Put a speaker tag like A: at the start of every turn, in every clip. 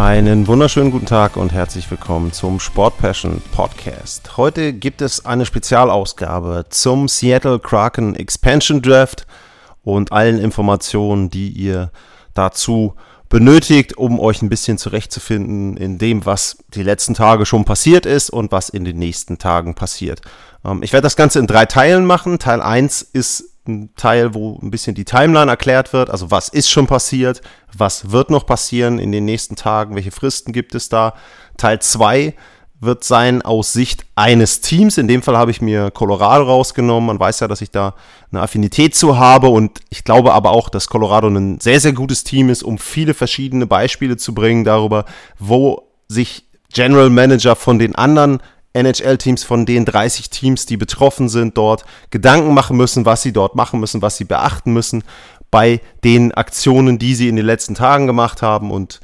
A: Einen wunderschönen guten Tag und herzlich willkommen zum Sport Passion Podcast. Heute gibt es eine Spezialausgabe zum Seattle Kraken Expansion Draft und allen Informationen, die ihr dazu benötigt, um euch ein bisschen zurechtzufinden in dem, was die letzten Tage schon passiert ist und was in den nächsten Tagen passiert. Ähm, ich werde das Ganze in drei Teilen machen. Teil 1 ist ein Teil, wo ein bisschen die Timeline erklärt wird. Also was ist schon passiert, was wird noch passieren in den nächsten Tagen, welche Fristen gibt es da. Teil 2 wird sein aus Sicht eines Teams. In dem Fall habe ich mir Colorado rausgenommen. Man weiß ja, dass ich da eine Affinität zu habe und ich glaube aber auch, dass Colorado ein sehr, sehr gutes Team ist, um viele verschiedene Beispiele zu bringen darüber, wo sich General Manager von den anderen NHL-Teams von den 30 Teams, die betroffen sind, dort Gedanken machen müssen, was sie dort machen müssen, was sie beachten müssen bei den Aktionen, die sie in den letzten Tagen gemacht haben. Und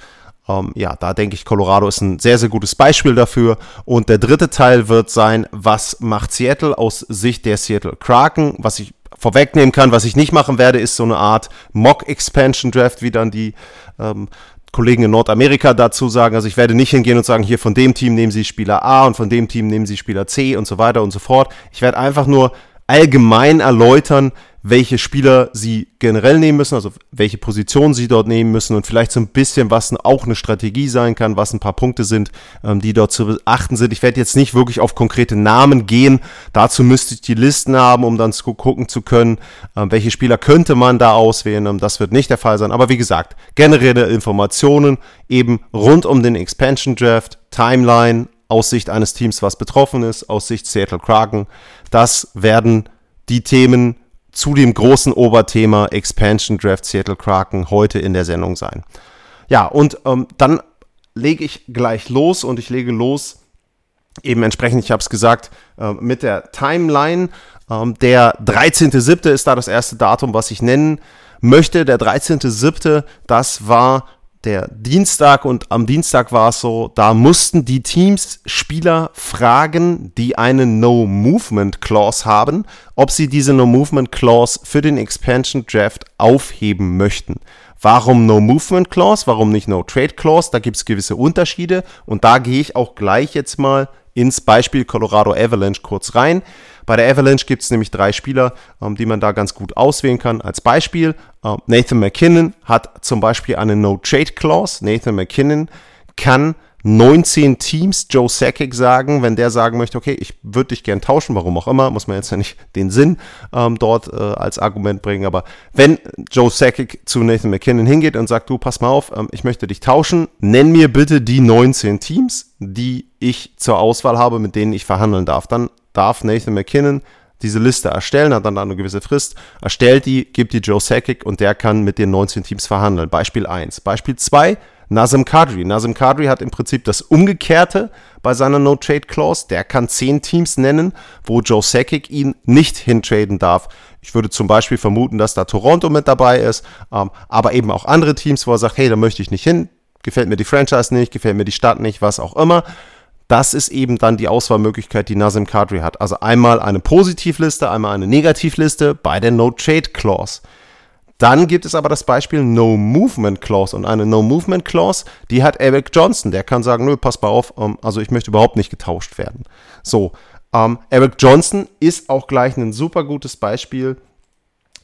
A: ähm, ja, da denke ich, Colorado ist ein sehr, sehr gutes Beispiel dafür. Und der dritte Teil wird sein, was macht Seattle aus Sicht der Seattle Kraken, was ich vorwegnehmen kann. Was ich nicht machen werde, ist so eine Art Mock-Expansion Draft, wie dann die ähm, Kollegen in Nordamerika dazu sagen. Also ich werde nicht hingehen und sagen, hier von dem Team nehmen Sie Spieler A und von dem Team nehmen Sie Spieler C und so weiter und so fort. Ich werde einfach nur allgemein erläutern, welche Spieler sie generell nehmen müssen, also welche Position sie dort nehmen müssen und vielleicht so ein bisschen, was auch eine Strategie sein kann, was ein paar Punkte sind, ähm, die dort zu beachten sind. Ich werde jetzt nicht wirklich auf konkrete Namen gehen. Dazu müsste ich die Listen haben, um dann zu gucken zu können, ähm, welche Spieler könnte man da auswählen. Ähm, das wird nicht der Fall sein. Aber wie gesagt, generelle Informationen eben rund um den Expansion Draft, Timeline, aus Sicht eines Teams, was betroffen ist, aus Sicht Seattle Kraken. Das werden die Themen zu dem großen Oberthema Expansion Draft Seattle Kraken heute in der Sendung sein. Ja, und ähm, dann lege ich gleich los und ich lege los eben entsprechend, ich habe es gesagt, äh, mit der Timeline. Ähm, der 13.7. ist da das erste Datum, was ich nennen möchte. Der 13.7., das war der Dienstag und am Dienstag war es so, da mussten die Teams Spieler fragen, die eine No-Movement-Clause haben, ob sie diese No-Movement-Clause für den Expansion Draft aufheben möchten. Warum No-Movement-Clause? Warum nicht No-Trade-Clause? Da gibt es gewisse Unterschiede und da gehe ich auch gleich jetzt mal ins Beispiel Colorado Avalanche kurz rein. Bei der Avalanche gibt es nämlich drei Spieler, ähm, die man da ganz gut auswählen kann. Als Beispiel, äh, Nathan McKinnon hat zum Beispiel eine No-Trade-Clause. Nathan McKinnon kann 19 Teams Joe Sakic sagen, wenn der sagen möchte, okay, ich würde dich gern tauschen, warum auch immer, muss man jetzt ja nicht den Sinn ähm, dort äh, als Argument bringen, aber wenn Joe Sakic zu Nathan McKinnon hingeht und sagt, du, pass mal auf, ähm, ich möchte dich tauschen, nenn mir bitte die 19 Teams, die ich zur Auswahl habe, mit denen ich verhandeln darf, dann darf Nathan McKinnon diese Liste erstellen, hat dann eine gewisse Frist, erstellt die, gibt die Joe Sakic und der kann mit den 19 Teams verhandeln. Beispiel 1. Beispiel 2, Nazem Kadri. Nazem Kadri hat im Prinzip das Umgekehrte bei seiner No-Trade-Clause. Der kann 10 Teams nennen, wo Joe Sakic ihn nicht hintraden darf. Ich würde zum Beispiel vermuten, dass da Toronto mit dabei ist, ähm, aber eben auch andere Teams, wo er sagt, hey, da möchte ich nicht hin, gefällt mir die Franchise nicht, gefällt mir die Stadt nicht, was auch immer. Das ist eben dann die Auswahlmöglichkeit, die Nazem Kadri hat. Also einmal eine Positivliste, einmal eine Negativliste bei der No-Trade-Clause. Dann gibt es aber das Beispiel No Movement Clause und eine No Movement Clause, die hat Eric Johnson. Der kann sagen, nö, pass mal auf, ähm, also ich möchte überhaupt nicht getauscht werden. So, ähm, Eric Johnson ist auch gleich ein super gutes Beispiel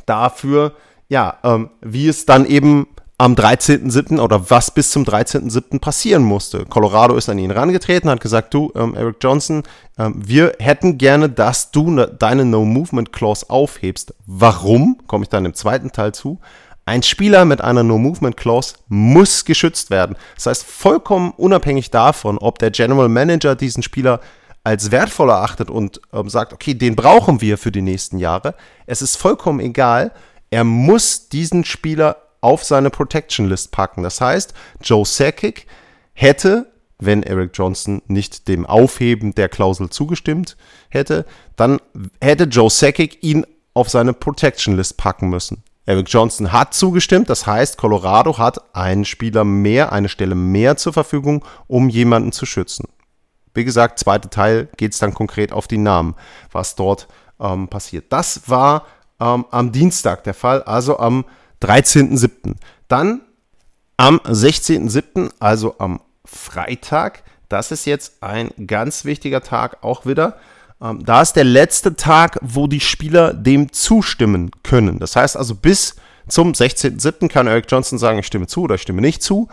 A: dafür, ja, ähm, wie es dann eben am 13.07. oder was bis zum 13.07. passieren musste. Colorado ist an ihn herangetreten, hat gesagt, du, ähm, Eric Johnson, ähm, wir hätten gerne, dass du ne, deine No-Movement-Clause aufhebst. Warum? Komme ich dann im zweiten Teil zu. Ein Spieler mit einer No-Movement-Clause muss geschützt werden. Das heißt, vollkommen unabhängig davon, ob der General Manager diesen Spieler als wertvoll erachtet und ähm, sagt, okay, den brauchen wir für die nächsten Jahre. Es ist vollkommen egal. Er muss diesen Spieler auf seine Protection List packen. Das heißt, Joe Sakic hätte, wenn Eric Johnson nicht dem Aufheben der Klausel zugestimmt hätte. Dann hätte Joe Sakic ihn auf seine Protection List packen müssen. Eric Johnson hat zugestimmt, das heißt, Colorado hat einen Spieler mehr, eine Stelle mehr zur Verfügung, um jemanden zu schützen. Wie gesagt, zweiter Teil geht es dann konkret auf die Namen, was dort ähm, passiert. Das war ähm, am Dienstag der Fall, also am 13.07. Dann am 16.07., also am Freitag, das ist jetzt ein ganz wichtiger Tag auch wieder. Ähm, da ist der letzte Tag, wo die Spieler dem zustimmen können. Das heißt also, bis zum 16.07. kann Eric Johnson sagen, ich stimme zu oder ich stimme nicht zu.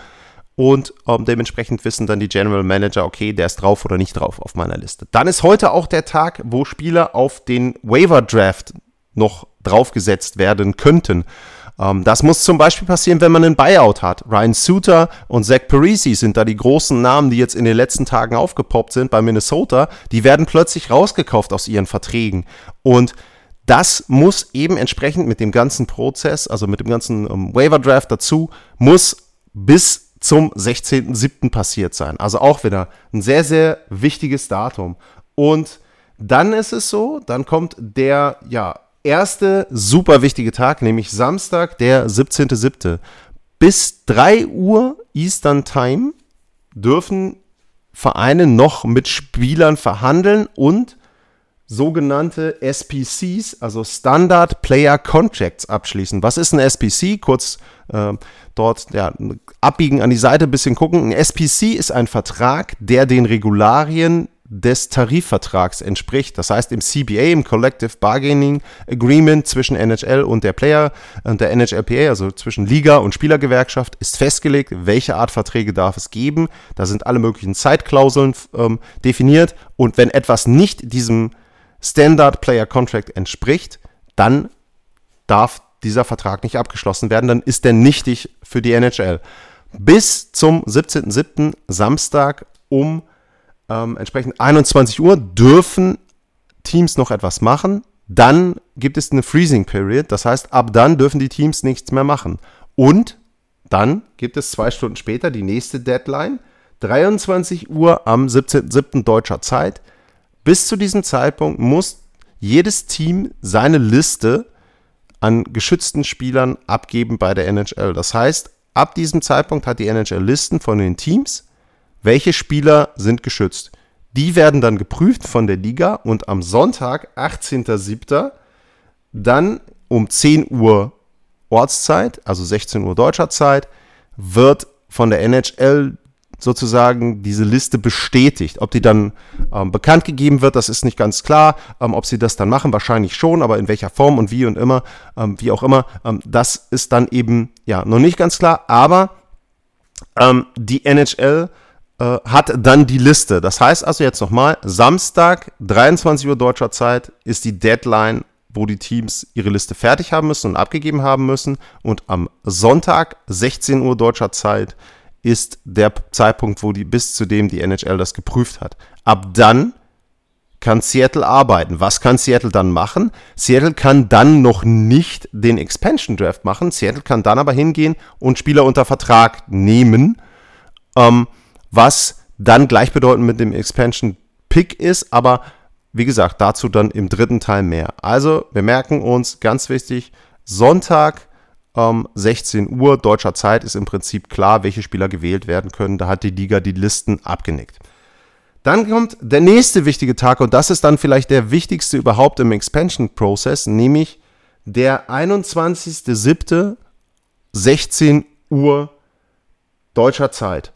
A: Und ähm, dementsprechend wissen dann die General Manager, okay, der ist drauf oder nicht drauf auf meiner Liste. Dann ist heute auch der Tag, wo Spieler auf den Waiver Draft noch draufgesetzt werden könnten. Ähm, das muss zum Beispiel passieren, wenn man einen Buyout hat. Ryan Suter und Zach Parisi sind da die großen Namen, die jetzt in den letzten Tagen aufgepoppt sind bei Minnesota. Die werden plötzlich rausgekauft aus ihren Verträgen. Und das muss eben entsprechend mit dem ganzen Prozess, also mit dem ganzen ähm, Waiver Draft dazu, muss bis zum 16.07. passiert sein. Also auch wieder ein sehr, sehr wichtiges Datum. Und dann ist es so, dann kommt der, ja, erste super wichtige Tag, nämlich Samstag, der 17.07. Bis 3 Uhr Eastern Time dürfen Vereine noch mit Spielern verhandeln und sogenannte SPCs, also Standard Player Contracts, abschließen. Was ist ein SPC? Kurz äh, dort ja, abbiegen an die Seite, ein bisschen gucken. Ein SPC ist ein Vertrag, der den Regularien des Tarifvertrags entspricht. Das heißt, im CBA, im Collective Bargaining Agreement zwischen NHL und der Player und der NHLPA, also zwischen Liga und Spielergewerkschaft, ist festgelegt, welche Art Verträge darf es geben. Da sind alle möglichen Zeitklauseln ähm, definiert und wenn etwas nicht diesem Standard Player Contract entspricht, dann darf dieser Vertrag nicht abgeschlossen werden, dann ist der nichtig für die NHL. Bis zum 17.07. Samstag um ähm, entsprechend 21 Uhr dürfen Teams noch etwas machen. Dann gibt es eine Freezing Period. Das heißt, ab dann dürfen die Teams nichts mehr machen. Und dann gibt es zwei Stunden später die nächste Deadline. 23 Uhr am 17.07. deutscher Zeit. Bis zu diesem Zeitpunkt muss jedes Team seine Liste an geschützten Spielern abgeben bei der NHL. Das heißt, ab diesem Zeitpunkt hat die NHL Listen von den Teams welche Spieler sind geschützt. Die werden dann geprüft von der Liga und am Sonntag, 18.07., dann um 10 Uhr Ortszeit, also 16 Uhr deutscher Zeit, wird von der NHL sozusagen diese Liste bestätigt. Ob die dann ähm, bekannt gegeben wird, das ist nicht ganz klar. Ähm, ob sie das dann machen, wahrscheinlich schon, aber in welcher Form und wie und immer, ähm, wie auch immer, ähm, das ist dann eben ja noch nicht ganz klar. Aber ähm, die NHL äh, hat dann die Liste. Das heißt also jetzt nochmal, Samstag, 23 Uhr deutscher Zeit, ist die Deadline, wo die Teams ihre Liste fertig haben müssen und abgegeben haben müssen. Und am Sonntag, 16 Uhr deutscher Zeit, ist der Zeitpunkt, wo die bis zu dem die NHL das geprüft hat. Ab dann kann Seattle arbeiten. Was kann Seattle dann machen? Seattle kann dann noch nicht den Expansion Draft machen. Seattle kann dann aber hingehen und Spieler unter Vertrag nehmen. Ähm, was dann gleichbedeutend mit dem Expansion Pick ist, aber wie gesagt, dazu dann im dritten Teil mehr. Also, wir merken uns, ganz wichtig, Sonntag ähm, 16 Uhr deutscher Zeit ist im Prinzip klar, welche Spieler gewählt werden können. Da hat die Liga die Listen abgenickt. Dann kommt der nächste wichtige Tag und das ist dann vielleicht der wichtigste überhaupt im Expansion Process, nämlich der 21.07. 16 Uhr deutscher Zeit.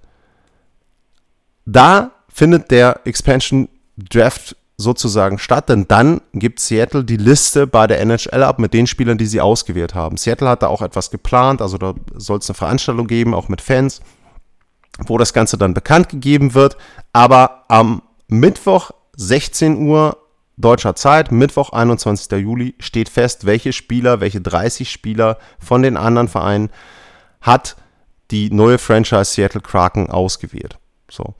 A: Da findet der Expansion Draft sozusagen statt, denn dann gibt Seattle die Liste bei der NHL ab mit den Spielern, die sie ausgewählt haben. Seattle hat da auch etwas geplant, also da soll es eine Veranstaltung geben, auch mit Fans, wo das Ganze dann bekannt gegeben wird. Aber am Mittwoch 16 Uhr deutscher Zeit, Mittwoch 21. Juli, steht fest, welche Spieler, welche 30 Spieler von den anderen Vereinen hat die neue Franchise Seattle Kraken ausgewählt. So.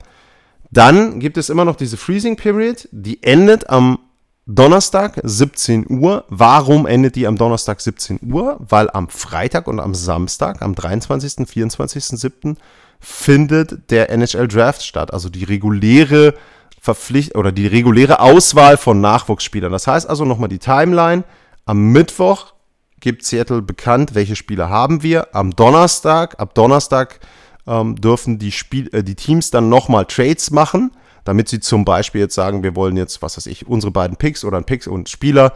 A: Dann gibt es immer noch diese Freezing Period, die endet am Donnerstag 17 Uhr. Warum endet die am Donnerstag 17 Uhr? Weil am Freitag und am Samstag, am 23. 24.07. findet der NHL Draft statt, also die reguläre Verpflicht oder die reguläre Auswahl von Nachwuchsspielern. Das heißt also nochmal die Timeline. Am Mittwoch gibt Seattle bekannt, welche Spieler haben wir. Am Donnerstag, ab Donnerstag ähm, dürfen die, Spiel äh, die Teams dann nochmal Trades machen, damit sie zum Beispiel jetzt sagen, wir wollen jetzt, was weiß ich, unsere beiden Picks oder ein Pick und Spieler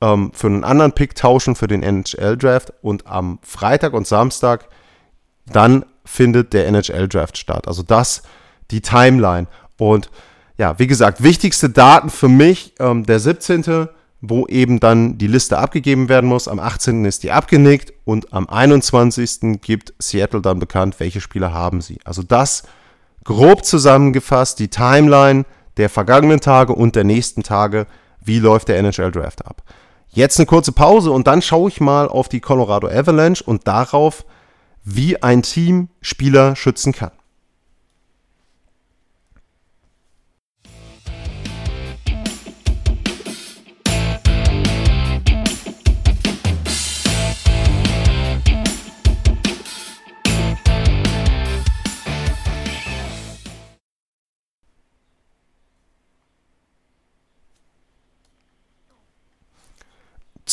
A: ähm, für einen anderen Pick tauschen für den NHL-Draft. Und am Freitag und Samstag dann findet der NHL-Draft statt. Also das die Timeline. Und ja, wie gesagt, wichtigste Daten für mich, ähm, der 17., wo eben dann die Liste abgegeben werden muss. Am 18. ist die abgenickt und am 21. gibt Seattle dann bekannt, welche Spieler haben sie. Also das grob zusammengefasst, die Timeline der vergangenen Tage und der nächsten Tage, wie läuft der NHL Draft ab. Jetzt eine kurze Pause und dann schaue ich mal auf die Colorado Avalanche und darauf, wie ein Team Spieler schützen kann.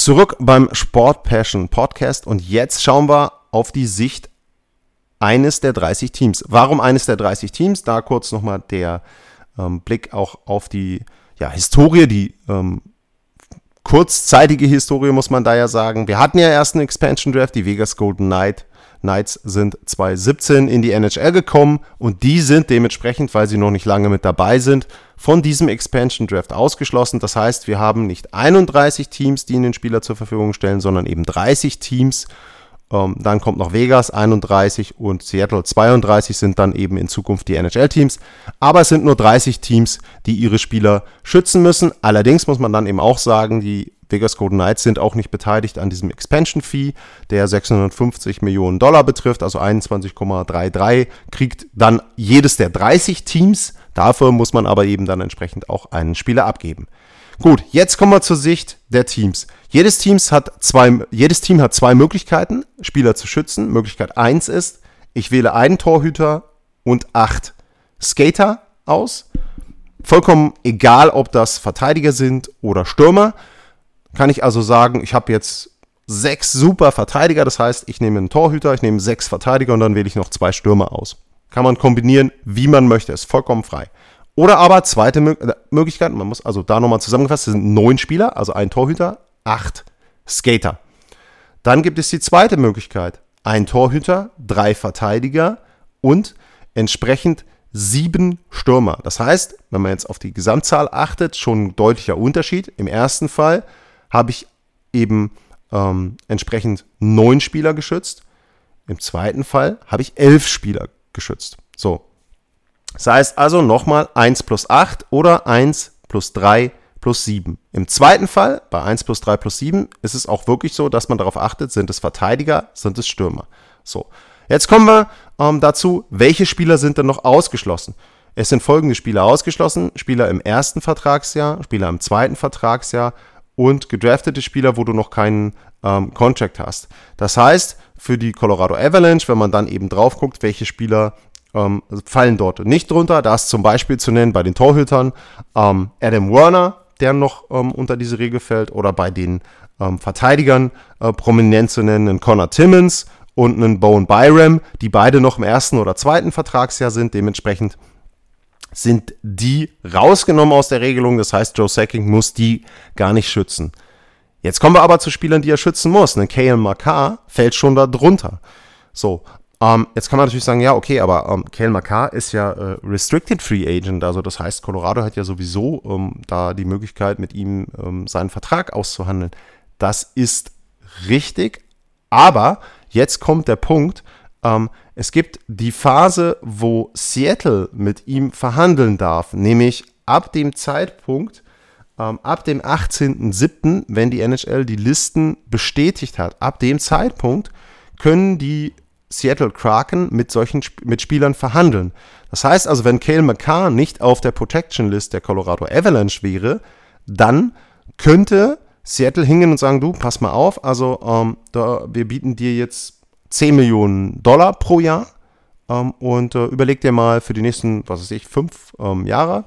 A: Zurück beim Sport Passion Podcast und jetzt schauen wir auf die Sicht eines der 30 Teams. Warum eines der 30 Teams? Da kurz nochmal der ähm, Blick auch auf die ja, Historie, die ähm, kurzzeitige Historie muss man da ja sagen. Wir hatten ja erst einen Expansion Draft, die Vegas Golden Knight Knights sind 2017 in die NHL gekommen und die sind dementsprechend, weil sie noch nicht lange mit dabei sind, von diesem Expansion Draft ausgeschlossen. Das heißt, wir haben nicht 31 Teams, die ihnen den Spieler zur Verfügung stellen, sondern eben 30 Teams. Ähm, dann kommt noch Vegas 31 und Seattle 32 sind dann eben in Zukunft die NHL-Teams. Aber es sind nur 30 Teams, die ihre Spieler schützen müssen. Allerdings muss man dann eben auch sagen, die Vegas Golden Knights sind auch nicht beteiligt an diesem Expansion Fee, der 650 Millionen Dollar betrifft, also 21,33 kriegt dann jedes der 30 Teams. Dafür muss man aber eben dann entsprechend auch einen Spieler abgeben. Gut, jetzt kommen wir zur Sicht der Teams. Jedes, Teams hat zwei, jedes Team hat zwei Möglichkeiten, Spieler zu schützen. Möglichkeit 1 ist, ich wähle einen Torhüter und acht Skater aus. Vollkommen egal, ob das Verteidiger sind oder Stürmer kann ich also sagen, ich habe jetzt sechs super Verteidiger. Das heißt, ich nehme einen Torhüter, ich nehme sechs Verteidiger und dann wähle ich noch zwei Stürmer aus. Kann man kombinieren, wie man möchte, ist vollkommen frei. Oder aber zweite äh, Möglichkeit, man muss also da nochmal zusammengefasst, es sind neun Spieler, also ein Torhüter, acht Skater. Dann gibt es die zweite Möglichkeit, ein Torhüter, drei Verteidiger und entsprechend sieben Stürmer. Das heißt, wenn man jetzt auf die Gesamtzahl achtet, schon ein deutlicher Unterschied. Im ersten Fall habe ich eben ähm, entsprechend neun Spieler geschützt. Im zweiten Fall habe ich elf Spieler geschützt. So. Das heißt also nochmal 1 plus 8 oder 1 plus 3 plus 7. Im zweiten Fall, bei 1 plus 3 plus 7, ist es auch wirklich so, dass man darauf achtet, sind es Verteidiger, sind es Stürmer. So. Jetzt kommen wir ähm, dazu, welche Spieler sind denn noch ausgeschlossen? Es sind folgende Spieler ausgeschlossen: Spieler im ersten Vertragsjahr, Spieler im zweiten Vertragsjahr, und gedraftete Spieler, wo du noch keinen ähm, Contract hast. Das heißt, für die Colorado Avalanche, wenn man dann eben drauf guckt, welche Spieler ähm, fallen dort nicht drunter, da ist zum Beispiel zu nennen bei den Torhütern ähm, Adam Werner, der noch ähm, unter diese Regel fällt, oder bei den ähm, Verteidigern äh, prominent zu nennen, einen Connor Timmons und einen Bowen Byram, die beide noch im ersten oder zweiten Vertragsjahr sind, dementsprechend sind die rausgenommen aus der Regelung. Das heißt, Joe Sacking muss die gar nicht schützen. Jetzt kommen wir aber zu Spielern, die er schützen muss. Ein KL Makar fällt schon da drunter. So, ähm, jetzt kann man natürlich sagen, ja, okay, aber ähm, Kale Makar ist ja äh, Restricted Free Agent, also das heißt, Colorado hat ja sowieso ähm, da die Möglichkeit, mit ihm ähm, seinen Vertrag auszuhandeln. Das ist richtig, aber jetzt kommt der Punkt, ähm, es gibt die Phase, wo Seattle mit ihm verhandeln darf, nämlich ab dem Zeitpunkt, ähm, ab dem 18.07., wenn die NHL die Listen bestätigt hat, ab dem Zeitpunkt können die Seattle Kraken mit solchen mit Spielern verhandeln. Das heißt also, wenn Cale McCarr nicht auf der Protection List der Colorado Avalanche wäre, dann könnte Seattle hingehen und sagen, du, pass mal auf, also ähm, da, wir bieten dir jetzt 10 Millionen Dollar pro Jahr. Ähm, und äh, überleg dir mal für die nächsten, was weiß ich, fünf ähm, Jahre,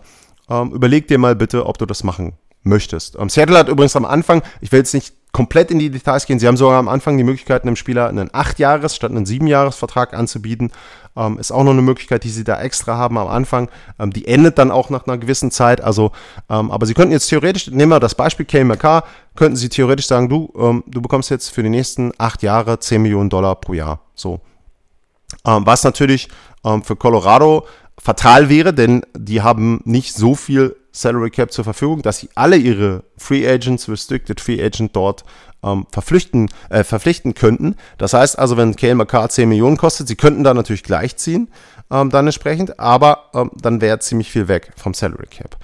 A: ähm, überleg dir mal bitte, ob du das machen möchtest. Ähm, Seattle hat übrigens am Anfang, ich will jetzt nicht komplett in die Details gehen. Sie haben sogar am Anfang die Möglichkeit, einem Spieler einen 8-Jahres- statt einen 7-Jahres-Vertrag anzubieten. Ähm, ist auch noch eine Möglichkeit, die Sie da extra haben am Anfang. Ähm, die endet dann auch nach einer gewissen Zeit. Also, ähm, aber Sie könnten jetzt theoretisch, nehmen wir das Beispiel KMK, könnten Sie theoretisch sagen, du, ähm, du bekommst jetzt für die nächsten 8 Jahre 10 Millionen Dollar pro Jahr. So. Ähm, was natürlich für Colorado fatal wäre, denn die haben nicht so viel Salary Cap zur Verfügung, dass sie alle ihre Free Agents, Restricted Free Agent dort ähm, verpflichten, äh, verpflichten könnten. Das heißt also, wenn Kale McCarr 10 Millionen kostet, sie könnten da natürlich gleichziehen, ähm, dann entsprechend, aber ähm, dann wäre ziemlich viel weg vom Salary Cap.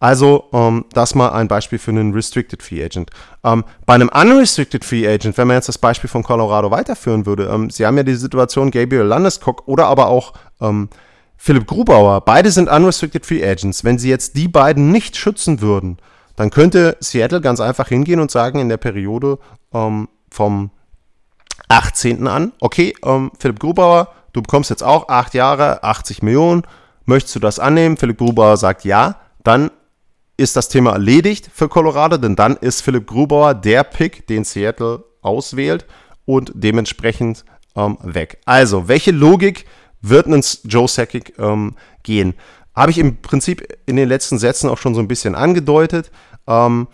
A: Also, ähm, das mal ein Beispiel für einen Restricted Free Agent. Ähm, bei einem Unrestricted Free Agent, wenn man jetzt das Beispiel von Colorado weiterführen würde, ähm, sie haben ja die Situation Gabriel Landeskog oder aber auch ähm, Philipp Grubauer, beide sind Unrestricted Free Agents. Wenn sie jetzt die beiden nicht schützen würden, dann könnte Seattle ganz einfach hingehen und sagen in der Periode ähm, vom 18. an, okay, ähm, Philipp Grubauer, du bekommst jetzt auch 8 Jahre, 80 Millionen, möchtest du das annehmen? Philipp Grubauer sagt ja, dann ist das Thema erledigt für Colorado, denn dann ist Philipp Grubauer der Pick, den Seattle auswählt und dementsprechend ähm, weg. Also, welche Logik wird ein Joe Sakic ähm, gehen. Habe ich im Prinzip in den letzten Sätzen auch schon so ein bisschen angedeutet. Ähm,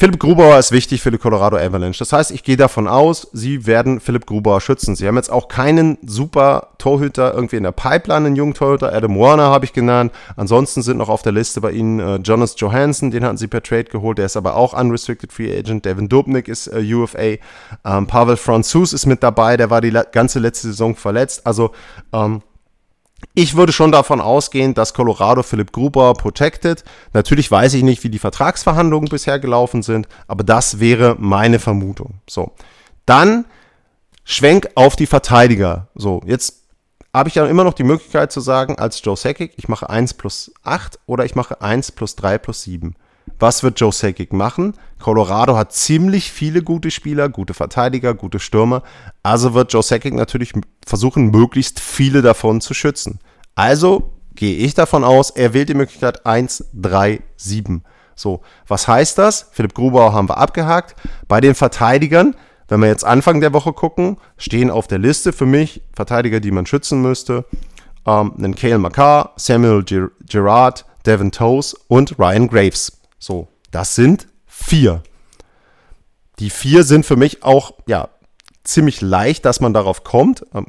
A: Philipp Grubauer ist wichtig für die Colorado Avalanche. Das heißt, ich gehe davon aus, sie werden Philipp Grubauer schützen. Sie haben jetzt auch keinen super Torhüter irgendwie in der Pipeline, einen jungen Torhüter. Adam Warner habe ich genannt. Ansonsten sind noch auf der Liste bei ihnen äh, Jonas Johansson, den hatten sie per Trade geholt. Der ist aber auch Unrestricted Free Agent. Devin Dubnik ist äh, UFA. Ähm, Pavel Franzus ist mit dabei. Der war die ganze letzte Saison verletzt. Also, ähm, ich würde schon davon ausgehen, dass Colorado Philipp Gruber protected. Natürlich weiß ich nicht, wie die Vertragsverhandlungen bisher gelaufen sind, aber das wäre meine Vermutung. So. Dann Schwenk auf die Verteidiger. So, jetzt habe ich ja immer noch die Möglichkeit zu sagen, als Joe Sakic, ich mache 1 plus 8 oder ich mache 1 plus 3 plus 7. Was wird Joe Sakic machen? Colorado hat ziemlich viele gute Spieler, gute Verteidiger, gute Stürmer. Also wird Joe Sakic natürlich versuchen, möglichst viele davon zu schützen. Also gehe ich davon aus, er wählt die Möglichkeit 1, 3, 7. So, was heißt das? Philipp Grubauer haben wir abgehakt. Bei den Verteidigern, wenn wir jetzt Anfang der Woche gucken, stehen auf der Liste für mich Verteidiger, die man schützen müsste. Ähm, Kale McCarr, Samuel Gerard, Devin Toes und Ryan Graves. So, das sind vier. Die vier sind für mich auch, ja, ziemlich leicht, dass man darauf kommt. Ähm,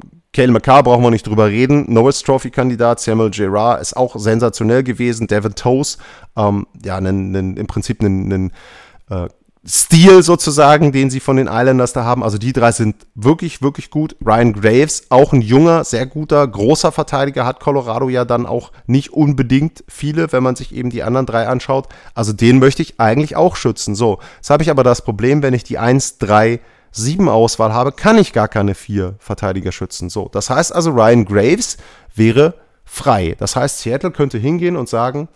A: McCarr brauchen wir nicht drüber reden. Norris Trophy-Kandidat, Samuel Gerard ist auch sensationell gewesen. Devin Toes, ähm, ja, nen, nen, im Prinzip ein äh, Stil sozusagen, den sie von den Islanders da haben. Also die drei sind wirklich, wirklich gut. Ryan Graves, auch ein junger, sehr guter, großer Verteidiger, hat Colorado ja dann auch nicht unbedingt viele, wenn man sich eben die anderen drei anschaut. Also den möchte ich eigentlich auch schützen. So, jetzt habe ich aber das Problem, wenn ich die 1, 3, 7 Auswahl habe, kann ich gar keine vier Verteidiger schützen. So, das heißt also, Ryan Graves wäre frei. Das heißt, Seattle könnte hingehen und sagen,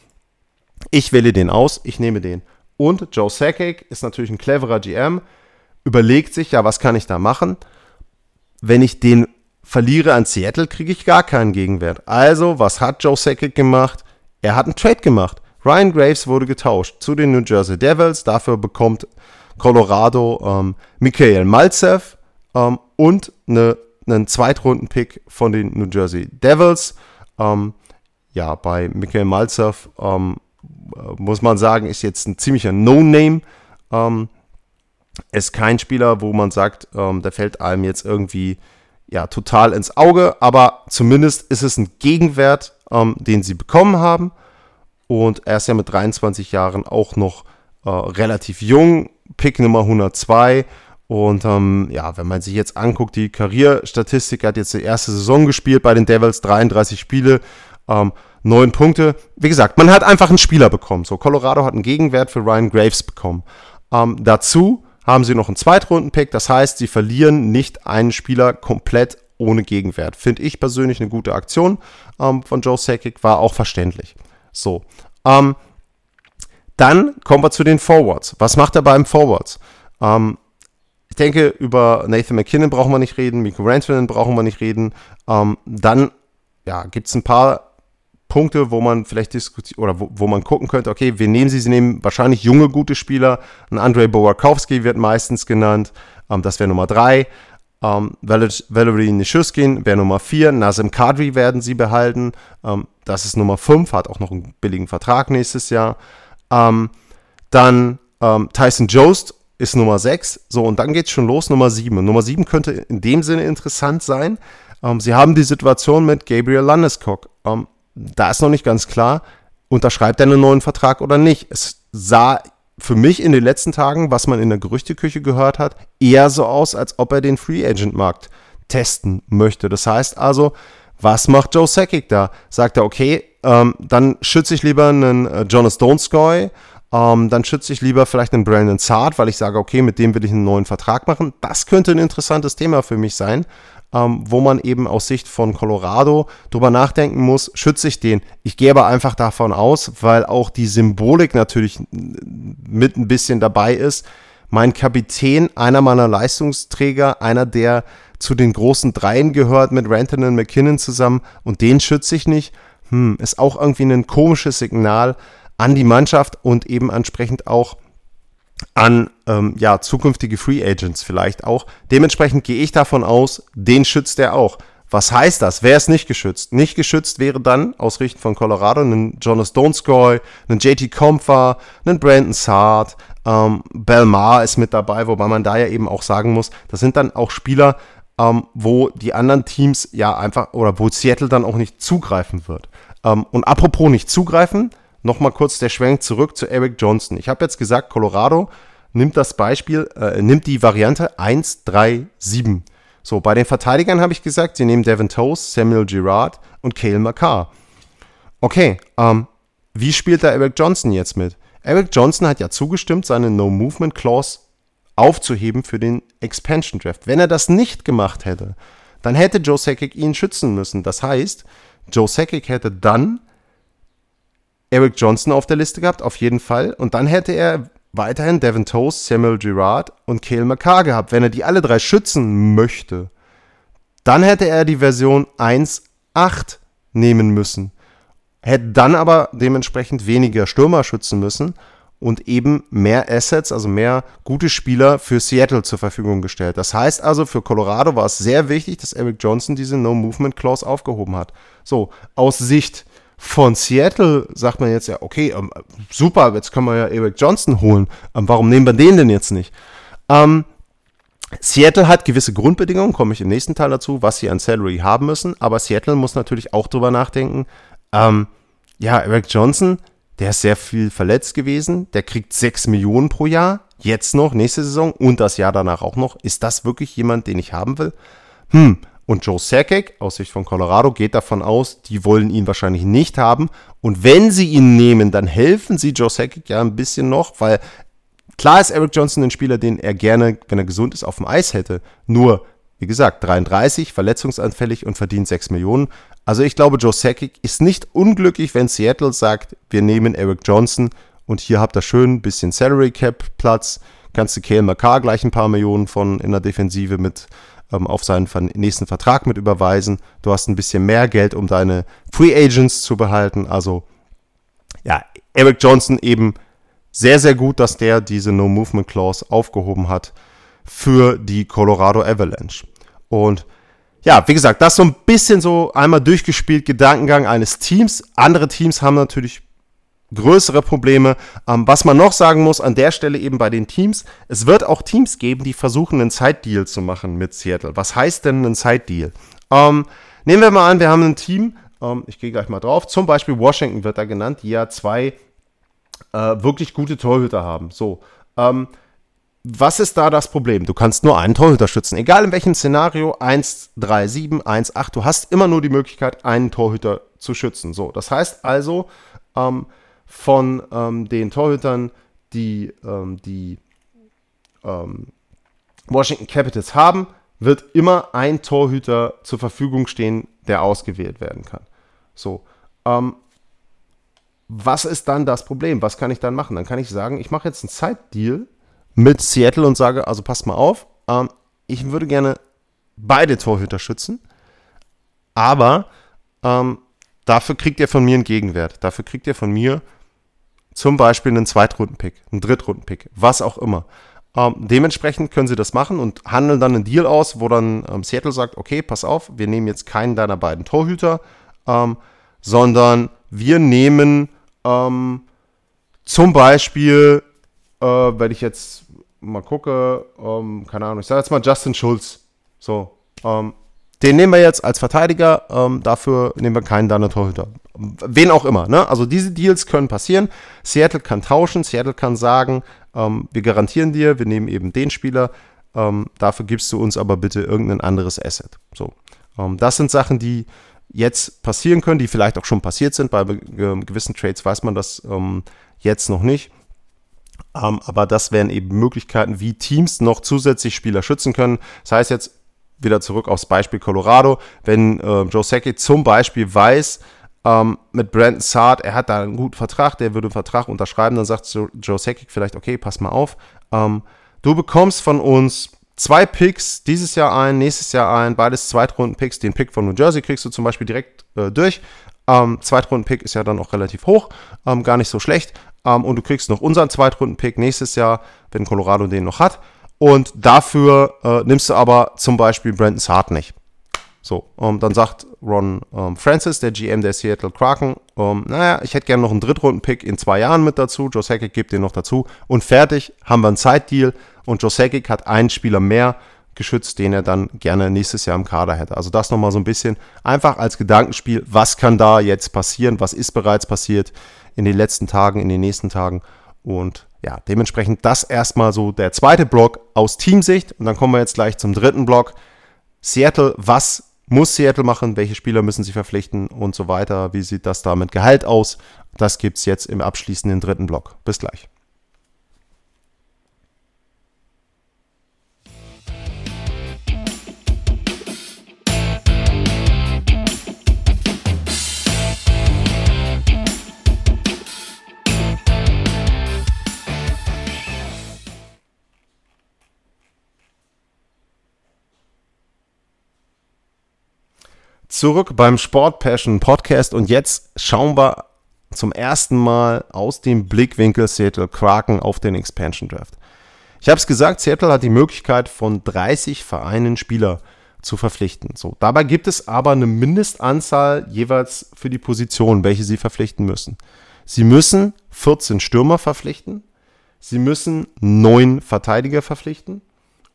A: ich wähle den aus, ich nehme den. Und Joe Sakic ist natürlich ein cleverer GM, überlegt sich, ja, was kann ich da machen? Wenn ich den verliere an Seattle, kriege ich gar keinen Gegenwert. Also, was hat Joe Sakic gemacht? Er hat einen Trade gemacht. Ryan Graves wurde getauscht zu den New Jersey Devils. Dafür bekommt Colorado ähm, Michael Malzev ähm, und eine, einen Zweitrunden-Pick von den New Jersey Devils. Ähm, ja, bei Michael Malzev ähm, muss man sagen, ist jetzt ein ziemlicher No-Name. Ähm, ist kein Spieler, wo man sagt, ähm, der fällt einem jetzt irgendwie ja, total ins Auge, aber zumindest ist es ein Gegenwert, ähm, den sie bekommen haben. Und er ist ja mit 23 Jahren auch noch äh, relativ jung, Pick Nummer 102. Und ähm, ja, wenn man sich jetzt anguckt, die Karrierestatistik hat jetzt die erste Saison gespielt bei den Devils, 33 Spiele, ähm, neun Punkte. Wie gesagt, man hat einfach einen Spieler bekommen. So, Colorado hat einen Gegenwert für Ryan Graves bekommen. Ähm, dazu haben sie noch einen Zweitrunden-Pick. Das heißt, sie verlieren nicht einen Spieler komplett ohne Gegenwert. Finde ich persönlich eine gute Aktion ähm, von Joe Sakic, war auch verständlich. So. Ähm, Dann kommen wir zu den Forwards. Was macht er beim Forwards? Ähm, ich denke, über Nathan McKinnon brauchen wir nicht reden, Miko Rantanen brauchen wir nicht reden. Ähm, dann ja, gibt es ein paar Punkte, wo man vielleicht diskutiert oder wo, wo, man gucken könnte, okay, wir nehmen sie, sie nehmen wahrscheinlich junge, gute Spieler. Ein Andrei Borakowski wird meistens genannt, ähm, das wäre Nummer drei. Ähm, Valerie Nishuskin wäre Nummer vier. Nazem Kadri werden sie behalten. Ähm, das ist Nummer fünf, hat auch noch einen billigen Vertrag nächstes Jahr. Ähm, dann ähm, Tyson Jost ist Nummer 6. So, und dann geht es schon los, Nummer 7. Nummer 7 könnte in dem Sinne interessant sein. Ähm, sie haben die Situation mit Gabriel Landeskog. Da ist noch nicht ganz klar, unterschreibt er einen neuen Vertrag oder nicht. Es sah für mich in den letzten Tagen, was man in der Gerüchteküche gehört hat, eher so aus, als ob er den Free Agent Markt testen möchte. Das heißt also, was macht Joe Sakic da? Sagt er, okay, ähm, dann schütze ich lieber einen äh, Jonas Donskoy, ähm, dann schütze ich lieber vielleicht einen Brandon Zart, weil ich sage, okay, mit dem will ich einen neuen Vertrag machen. Das könnte ein interessantes Thema für mich sein, ähm, wo man eben aus Sicht von Colorado drüber nachdenken muss, schütze ich den? Ich gehe aber einfach davon aus, weil auch die Symbolik natürlich mit ein bisschen dabei ist. Mein Kapitän, einer meiner Leistungsträger, einer, der zu den großen Dreien gehört mit Ranton und McKinnon zusammen und den schütze ich nicht, hm, ist auch irgendwie ein komisches Signal an die Mannschaft und eben entsprechend auch an ähm, ja, zukünftige Free Agents vielleicht auch. Dementsprechend gehe ich davon aus, den schützt er auch. Was heißt das? Wer ist nicht geschützt? Nicht geschützt wäre dann aus Richtung von Colorado ein Jonas Donskoy, ein JT Comfer, ein Brandon Saad, ähm, Belmar ist mit dabei, wobei man da ja eben auch sagen muss, das sind dann auch Spieler, ähm, wo die anderen Teams ja einfach oder wo Seattle dann auch nicht zugreifen wird. Ähm, und apropos nicht zugreifen, nochmal kurz der Schwenk zurück zu Eric Johnson. Ich habe jetzt gesagt, Colorado nimmt das Beispiel, äh, nimmt die Variante 1, 3, 7. So, bei den Verteidigern habe ich gesagt, sie nehmen Devin Toast, Samuel Girard und Cale McCarr. Okay, ähm, wie spielt da Eric Johnson jetzt mit? Eric Johnson hat ja zugestimmt, seine No-Movement-Clause aufzuheben für den Expansion Draft. Wenn er das nicht gemacht hätte, dann hätte Joe Sakic ihn schützen müssen. Das heißt, Joe Sakic hätte dann Eric Johnson auf der Liste gehabt, auf jeden Fall. Und dann hätte er weiterhin Devin Toast, Samuel Girard und Cale McCarr gehabt. Wenn er die alle drei schützen möchte, dann hätte er die Version 1.8 nehmen müssen. Hätte dann aber dementsprechend weniger Stürmer schützen müssen und eben mehr Assets, also mehr gute Spieler für Seattle zur Verfügung gestellt. Das heißt also, für Colorado war es sehr wichtig, dass Eric Johnson diese No-Movement-Clause aufgehoben hat. So, aus Sicht von Seattle sagt man jetzt ja, okay, ähm, super, jetzt können wir ja Eric Johnson holen. Ähm, warum nehmen wir den denn jetzt nicht? Ähm, Seattle hat gewisse Grundbedingungen, komme ich im nächsten Teil dazu, was sie an Salary haben müssen, aber Seattle muss natürlich auch drüber nachdenken. Ähm, ja, Eric Johnson, der ist sehr viel verletzt gewesen, der kriegt 6 Millionen pro Jahr, jetzt noch, nächste Saison und das Jahr danach auch noch. Ist das wirklich jemand, den ich haben will? Hm, und Joe Sakic aus Sicht von Colorado geht davon aus, die wollen ihn wahrscheinlich nicht haben. Und wenn sie ihn nehmen, dann helfen sie Joe Sakic ja ein bisschen noch, weil klar ist Eric Johnson ein Spieler, den er gerne, wenn er gesund ist, auf dem Eis hätte. Nur, wie gesagt, 33, verletzungsanfällig und verdient 6 Millionen. Also ich glaube, Joe Sakic ist nicht unglücklich, wenn Seattle sagt, wir nehmen Eric Johnson und hier habt ihr schön ein bisschen Salary Cap Platz. Kannst du McCarr gleich ein paar Millionen von in der Defensive mit ähm, auf seinen nächsten Vertrag mit überweisen. Du hast ein bisschen mehr Geld, um deine Free Agents zu behalten. Also ja, Eric Johnson eben sehr, sehr gut, dass der diese No Movement Clause aufgehoben hat für die Colorado Avalanche. Und ja, wie gesagt, das so ein bisschen so einmal durchgespielt Gedankengang eines Teams. Andere Teams haben natürlich größere Probleme. Ähm, was man noch sagen muss an der Stelle eben bei den Teams, es wird auch Teams geben, die versuchen, einen Side-Deal zu machen mit Seattle. Was heißt denn ein Side-Deal? Ähm, nehmen wir mal an, wir haben ein Team, ähm, ich gehe gleich mal drauf, zum Beispiel Washington wird da genannt, die ja zwei äh, wirklich gute Torhüter haben. So, ähm, was ist da das Problem? Du kannst nur einen Torhüter schützen. Egal in welchem Szenario, 1, 3, 7, 1, 8, du hast immer nur die Möglichkeit, einen Torhüter zu schützen. So, das heißt also, ähm, von ähm, den Torhütern, die ähm, die ähm, Washington Capitals haben, wird immer ein Torhüter zur Verfügung stehen, der ausgewählt werden kann. So. Ähm, was ist dann das Problem? Was kann ich dann machen? Dann kann ich sagen, ich mache jetzt einen Side-Deal mit Seattle und sage, also passt mal auf, ähm, ich würde gerne beide Torhüter schützen, aber ähm, dafür kriegt ihr von mir einen Gegenwert. Dafür kriegt ihr von mir zum Beispiel einen Zweitrunden-Pick, einen Drittrunden-Pick, was auch immer. Ähm, dementsprechend können sie das machen und handeln dann einen Deal aus, wo dann ähm, Seattle sagt, okay, pass auf, wir nehmen jetzt keinen deiner beiden Torhüter, ähm, sondern wir nehmen ähm, zum Beispiel, äh, wenn ich jetzt mal gucke, ähm, keine Ahnung, ich sage jetzt mal Justin Schulz. So, ähm, den nehmen wir jetzt als Verteidiger, dafür nehmen wir keinen deiner Torhüter. Wen auch immer, ne? Also diese Deals können passieren. Seattle kann tauschen, Seattle kann sagen, ähm, wir garantieren dir, wir nehmen eben den Spieler, ähm, dafür gibst du uns aber bitte irgendein anderes Asset. So. Ähm, das sind Sachen, die jetzt passieren können, die vielleicht auch schon passiert sind. Bei äh, gewissen Trades weiß man das ähm, jetzt noch nicht. Ähm, aber das wären eben Möglichkeiten, wie Teams noch zusätzlich Spieler schützen können. Das heißt jetzt wieder zurück aufs Beispiel Colorado, wenn äh, Joe Sakic zum Beispiel weiß, ähm, mit Brandon Saad, er hat da einen guten Vertrag, der würde einen Vertrag unterschreiben, dann sagt Joe Sakic vielleicht, okay, pass mal auf, ähm, du bekommst von uns zwei Picks dieses Jahr ein, nächstes Jahr ein, beides Zweitrunden-Picks. Den Pick von New Jersey kriegst du zum Beispiel direkt äh, durch. Ähm, Zweitrunden-Pick ist ja dann auch relativ hoch, ähm, gar nicht so schlecht. Ähm, und du kriegst noch unseren Zweitrunden-Pick nächstes Jahr, wenn Colorado den noch hat. Und dafür äh, nimmst du aber zum Beispiel Brandon Saad nicht. So, ähm, dann sagt Ron ähm, Francis, der GM der Seattle Kraken, ähm, naja, ich hätte gerne noch einen Drittrunden-Pick in zwei Jahren mit dazu. Joe Sakic gibt den noch dazu. Und fertig, haben wir einen Zeitdeal. Und Joe Sakic hat einen Spieler mehr geschützt, den er dann gerne nächstes Jahr im Kader hätte. Also das nochmal so ein bisschen einfach als Gedankenspiel. Was kann da jetzt passieren? Was ist bereits passiert in den letzten Tagen, in den nächsten Tagen? Und ja, dementsprechend das erstmal so der zweite Block aus Teamsicht. Und dann kommen wir jetzt gleich zum dritten Block. Seattle, was muss Seattle machen, welche Spieler müssen sie verpflichten und so weiter. Wie sieht das da mit Gehalt aus? Das gibt es jetzt im abschließenden dritten Block. Bis gleich. Zurück beim Sport Passion Podcast und jetzt schauen wir zum ersten Mal aus dem Blickwinkel Seattle Kraken auf den Expansion Draft. Ich habe es gesagt, Seattle hat die Möglichkeit von 30 Vereinen Spieler zu verpflichten. So, dabei gibt es aber eine Mindestanzahl jeweils für die Position, welche sie verpflichten müssen. Sie müssen 14 Stürmer verpflichten, sie müssen 9 Verteidiger verpflichten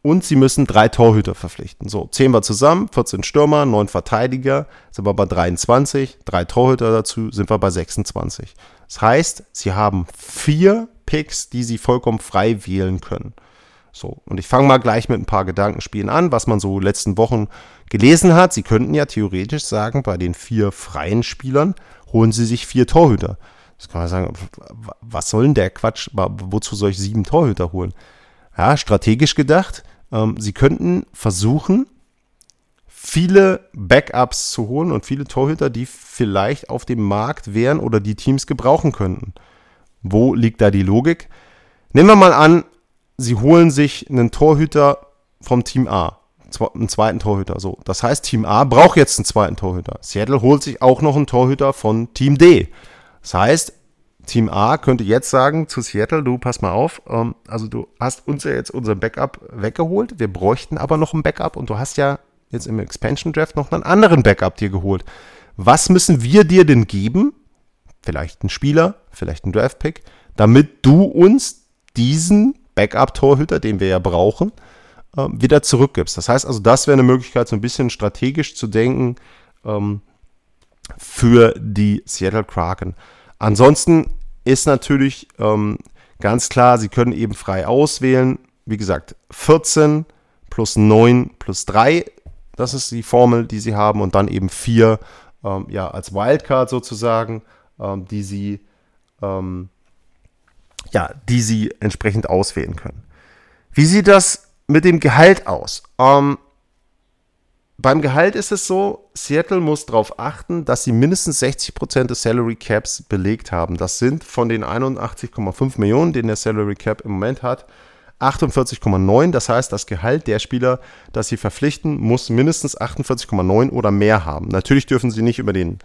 A: und sie müssen drei Torhüter verpflichten. So, zehn wir zusammen, 14 Stürmer, 9 Verteidiger, sind wir bei 23, drei Torhüter dazu, sind wir bei 26. Das heißt, sie haben vier Picks, die sie vollkommen frei wählen können. So, und ich fange mal gleich mit ein paar Gedankenspielen an, was man so letzten Wochen gelesen hat. Sie könnten ja theoretisch sagen, bei den vier freien Spielern holen sie sich vier Torhüter. Das kann man sagen, was soll denn der Quatsch? Wozu soll ich sieben Torhüter holen? Ja, strategisch gedacht, ähm, sie könnten versuchen, viele Backups zu holen und viele Torhüter, die vielleicht auf dem Markt wären oder die Teams gebrauchen könnten. Wo liegt da die Logik? Nehmen wir mal an, sie holen sich einen Torhüter vom Team A, einen zweiten Torhüter. So, das heißt, Team A braucht jetzt einen zweiten Torhüter. Seattle holt sich auch noch einen Torhüter von Team D. Das heißt, Team A könnte jetzt sagen zu Seattle, du pass mal auf, ähm, also du hast uns ja jetzt unser Backup weggeholt, wir bräuchten aber noch ein Backup und du hast ja jetzt im Expansion Draft noch einen anderen Backup dir geholt. Was müssen wir dir denn geben? Vielleicht ein Spieler, vielleicht ein Draft-Pick, damit du uns diesen Backup-Torhüter, den wir ja brauchen, äh, wieder zurückgibst. Das heißt also, das wäre eine Möglichkeit, so ein bisschen strategisch zu denken ähm, für die Seattle Kraken. Ansonsten ist natürlich ähm, ganz klar, Sie können eben frei auswählen. Wie gesagt, 14 plus 9 plus 3, das ist die Formel, die Sie haben. Und dann eben 4 ähm, ja, als Wildcard sozusagen, ähm, die, Sie, ähm, ja, die Sie entsprechend auswählen können. Wie sieht das mit dem Gehalt aus? Ähm, beim Gehalt ist es so, Seattle muss darauf achten, dass sie mindestens 60% des Salary Caps belegt haben. Das sind von den 81,5 Millionen, den der Salary Cap im Moment hat, 48,9. Das heißt, das Gehalt der Spieler, das sie verpflichten, muss mindestens 48,9 oder mehr haben. Natürlich dürfen sie nicht über den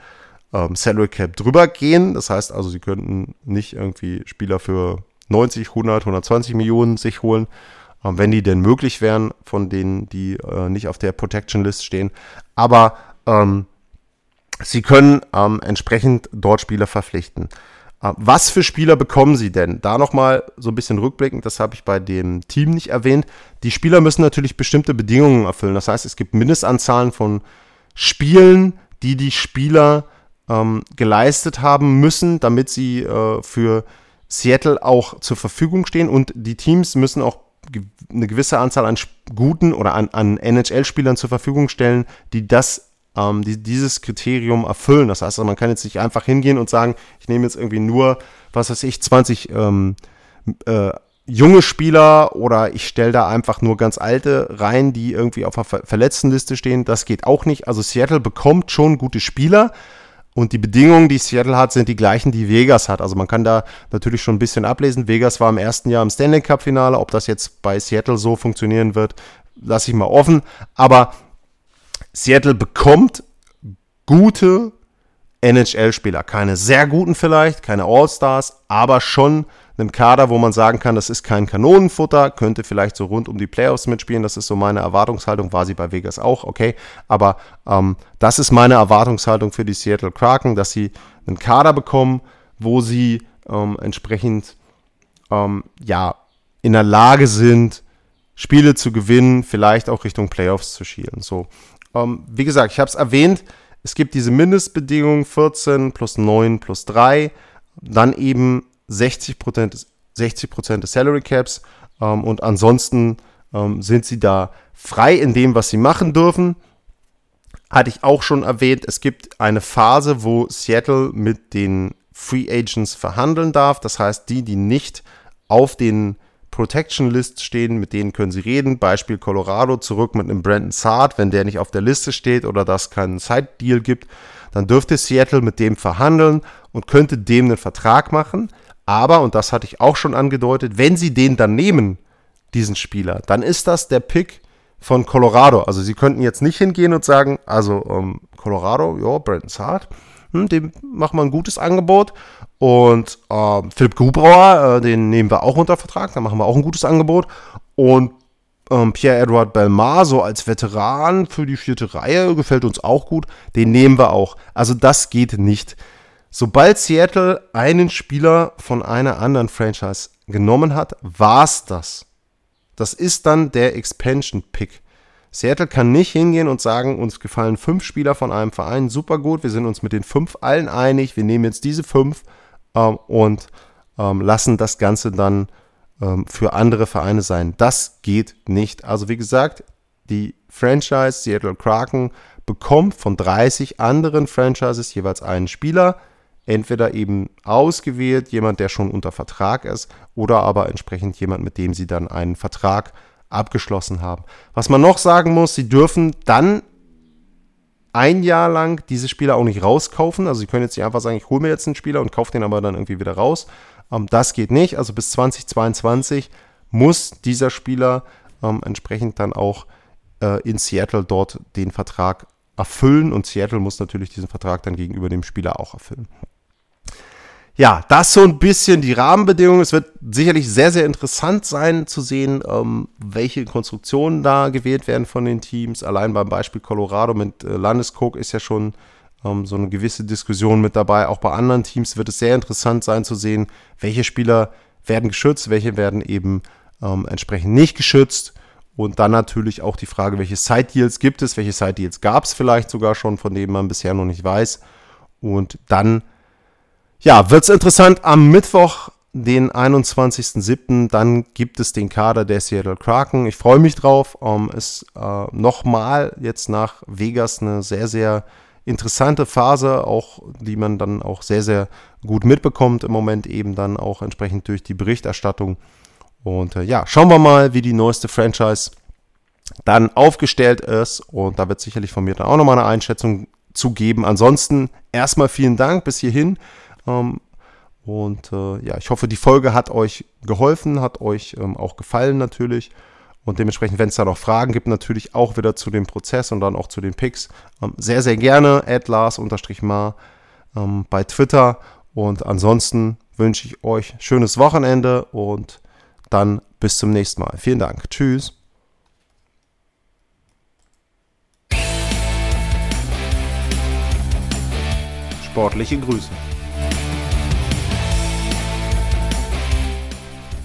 A: ähm, Salary Cap drüber gehen. Das heißt also, sie könnten nicht irgendwie Spieler für 90, 100, 120 Millionen sich holen, wenn die denn möglich wären, von denen, die äh, nicht auf der Protection List stehen. Aber ähm, sie können ähm, entsprechend dort Spieler verpflichten. Äh, was für Spieler bekommen sie denn? Da nochmal so ein bisschen rückblickend, das habe ich bei dem Team nicht erwähnt. Die Spieler müssen natürlich bestimmte Bedingungen erfüllen. Das heißt, es gibt Mindestanzahlen von Spielen, die die Spieler ähm, geleistet haben müssen, damit sie äh, für Seattle auch zur Verfügung stehen. Und die Teams müssen auch eine gewisse Anzahl an guten oder an, an NHL-Spielern zur Verfügung stellen, die das ähm, die, dieses Kriterium erfüllen. Das heißt, also, man kann jetzt nicht einfach hingehen und sagen, ich nehme jetzt irgendwie nur, was weiß ich, 20 ähm, äh, junge Spieler oder ich stelle da einfach nur ganz alte rein, die irgendwie auf der Ver Verletztenliste stehen. Das geht auch nicht. Also Seattle bekommt schon gute Spieler, und die Bedingungen, die Seattle hat, sind die gleichen, die Vegas hat. Also man kann da natürlich schon ein bisschen ablesen. Vegas war im ersten Jahr im Stanley Cup-Finale. Ob das jetzt bei Seattle so funktionieren wird, lasse ich mal offen. Aber Seattle bekommt gute NHL-Spieler. Keine sehr guten vielleicht, keine All-Stars, aber schon einen Kader, wo man sagen kann, das ist kein Kanonenfutter, könnte vielleicht so rund um die Playoffs mitspielen. Das ist so meine Erwartungshaltung, war sie bei Vegas auch, okay. Aber ähm, das ist meine Erwartungshaltung für die Seattle Kraken, dass sie einen Kader bekommen, wo sie ähm, entsprechend ähm, ja, in der Lage sind, Spiele zu gewinnen, vielleicht auch Richtung Playoffs zu schielen. So, ähm, wie gesagt, ich habe es erwähnt, es gibt diese Mindestbedingungen 14 plus 9 plus 3, dann eben 60 Prozent 60 des Salary Caps ähm, und ansonsten ähm, sind sie da frei in dem, was sie machen dürfen. Hatte ich auch schon erwähnt, es gibt eine Phase, wo Seattle mit den Free Agents verhandeln darf. Das heißt, die, die nicht auf den Protection List stehen, mit denen können sie reden. Beispiel Colorado zurück mit einem Brandon Saad, wenn der nicht auf der Liste steht oder das keinen Side Deal gibt, dann dürfte Seattle mit dem verhandeln und könnte dem einen Vertrag machen. Aber, und das hatte ich auch schon angedeutet, wenn sie den dann nehmen, diesen Spieler, dann ist das der Pick von Colorado. Also sie könnten jetzt nicht hingehen und sagen, also ähm, Colorado, ja, Brandon Saad, hm, dem machen wir ein gutes Angebot. Und ähm, Philipp Gubrauer, äh, den nehmen wir auch unter Vertrag, da machen wir auch ein gutes Angebot. Und ähm, Pierre-Edouard Belmar, so als Veteran für die vierte Reihe, gefällt uns auch gut, den nehmen wir auch. Also das geht nicht. Sobald Seattle einen Spieler von einer anderen Franchise genommen hat, war's das. Das ist dann der Expansion Pick. Seattle kann nicht hingehen und sagen, uns gefallen fünf Spieler von einem Verein super gut, wir sind uns mit den fünf allen einig, wir nehmen jetzt diese fünf ähm, und ähm, lassen das Ganze dann ähm, für andere Vereine sein. Das geht nicht. Also wie gesagt, die Franchise Seattle Kraken bekommt von 30 anderen Franchises jeweils einen Spieler entweder eben ausgewählt, jemand, der schon unter Vertrag ist, oder aber entsprechend jemand, mit dem sie dann einen Vertrag abgeschlossen haben. Was man noch sagen muss, sie dürfen dann ein Jahr lang diese Spieler auch nicht rauskaufen. Also sie können jetzt nicht einfach sagen, ich hole mir jetzt einen Spieler und kaufe den aber dann irgendwie wieder raus. Ähm, das geht nicht. Also bis 2022 muss dieser Spieler ähm, entsprechend dann auch äh, in Seattle dort den Vertrag erfüllen und Seattle muss natürlich diesen Vertrag dann gegenüber dem Spieler auch erfüllen ja, das so ein bisschen die Rahmenbedingungen. Es wird sicherlich sehr, sehr interessant sein zu sehen, ähm, welche Konstruktionen da gewählt werden von den Teams. Allein beim Beispiel Colorado mit äh, Landeskog ist ja schon ähm, so eine gewisse Diskussion mit dabei. Auch bei anderen Teams wird es sehr interessant sein zu sehen, welche Spieler werden geschützt, welche werden eben ähm, entsprechend nicht geschützt. Und dann natürlich auch die Frage, welche Side-Deals gibt es, welche Side-Deals gab es vielleicht sogar schon, von denen man bisher noch nicht weiß. Und dann ja, wird es interessant am Mittwoch, den 21.07. Dann gibt es den Kader der Seattle Kraken. Ich freue mich drauf. Um, ist äh, nochmal jetzt nach Vegas eine sehr, sehr interessante Phase, auch die man dann auch sehr, sehr gut mitbekommt im Moment eben dann auch entsprechend durch die Berichterstattung. Und äh, ja, schauen wir mal, wie die neueste Franchise dann aufgestellt ist. Und da wird sicherlich von mir dann auch nochmal eine Einschätzung zu geben. Ansonsten erstmal vielen Dank bis hierhin. Ähm, und äh, ja, ich hoffe, die Folge hat euch geholfen, hat euch ähm, auch gefallen natürlich. Und dementsprechend, wenn es da noch Fragen gibt, natürlich auch wieder zu dem Prozess und dann auch zu den Picks, ähm, sehr, sehr gerne, Lars-Mar ähm, bei Twitter. Und ansonsten wünsche ich euch schönes Wochenende und dann bis zum nächsten Mal. Vielen Dank. Tschüss. Sportliche Grüße.